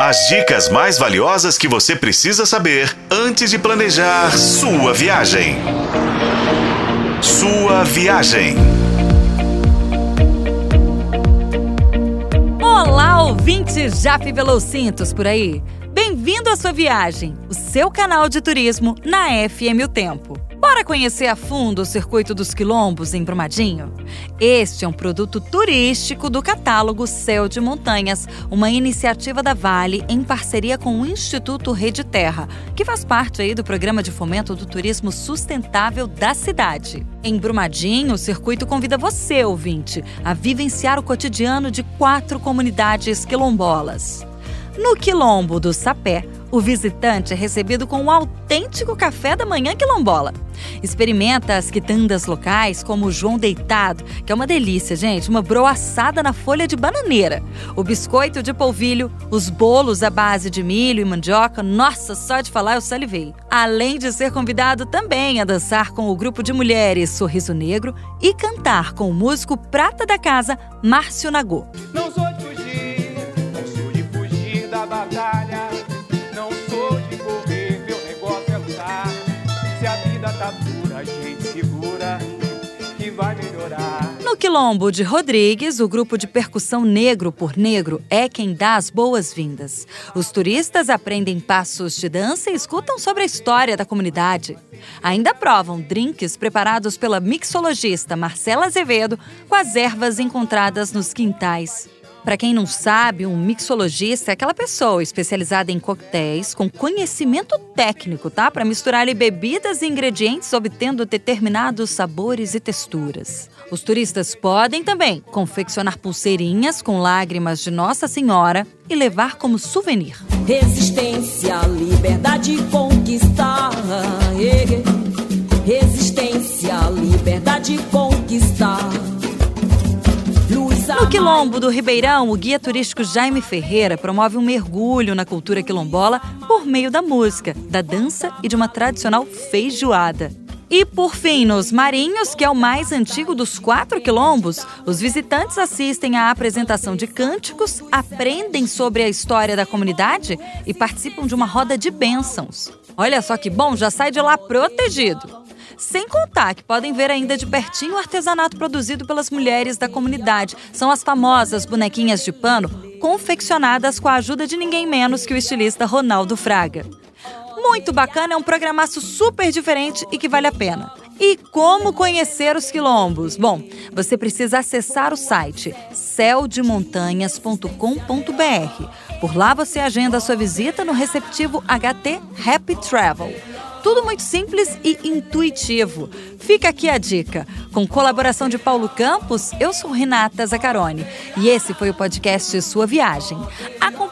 As dicas mais valiosas que você precisa saber antes de planejar sua viagem. Sua viagem. Olá, ouvinte Jaf Velocintos por aí. Bem-vindo à sua viagem, o seu canal de turismo na FM O Tempo. Bora conhecer a fundo o Circuito dos Quilombos em Brumadinho? Este é um produto turístico do catálogo Céu de Montanhas, uma iniciativa da Vale em parceria com o Instituto Rede Terra, que faz parte aí do programa de fomento do turismo sustentável da cidade. Em Brumadinho, o circuito convida você, ouvinte, a vivenciar o cotidiano de quatro comunidades quilombolas. No Quilombo do Sapé, o visitante é recebido com um autêntico café da manhã quilombola. Experimenta as quitandas locais, como o João Deitado, que é uma delícia, gente, uma broa assada na folha de bananeira, o biscoito de polvilho, os bolos à base de milho e mandioca, nossa, só de falar eu salivei. Além de ser convidado também a dançar com o grupo de mulheres Sorriso Negro e cantar com o músico prata da casa, Márcio Nagô. Não sou batalha. Não sou de correr, meu negócio é lutar. Se a vida tá dura, a gente segura que vai melhorar. No Quilombo de Rodrigues, o grupo de percussão Negro por Negro é quem dá as boas-vindas. Os turistas aprendem passos de dança e escutam sobre a história da comunidade. Ainda provam drinks preparados pela mixologista Marcela Azevedo com as ervas encontradas nos quintais. Para quem não sabe, um mixologista é aquela pessoa especializada em coquetéis com conhecimento técnico, tá? Para misturar ali, bebidas e ingredientes obtendo determinados sabores e texturas. Os turistas podem também confeccionar pulseirinhas com lágrimas de Nossa Senhora e levar como souvenir. Resistência, liberdade conquistar. Resistência, liberdade conquistar. Quilombo do Ribeirão, o guia turístico Jaime Ferreira promove um mergulho na cultura quilombola por meio da música, da dança e de uma tradicional feijoada. E por fim, nos Marinhos, que é o mais antigo dos quatro quilombos, os visitantes assistem à apresentação de cânticos, aprendem sobre a história da comunidade e participam de uma roda de bênçãos. Olha só que bom, já sai de lá protegido. Sem contar que podem ver ainda de pertinho o artesanato produzido pelas mulheres da comunidade. São as famosas bonequinhas de pano confeccionadas com a ajuda de ninguém menos que o estilista Ronaldo Fraga. Muito bacana, é um programaço super diferente e que vale a pena. E como conhecer os quilombos? Bom, você precisa acessar o site celdemontanhas.com.br. Por lá você agenda a sua visita no receptivo HT Happy Travel. Tudo muito simples e intuitivo. Fica aqui a dica. Com colaboração de Paulo Campos, eu sou Renata Zacarone e esse foi o podcast Sua Viagem.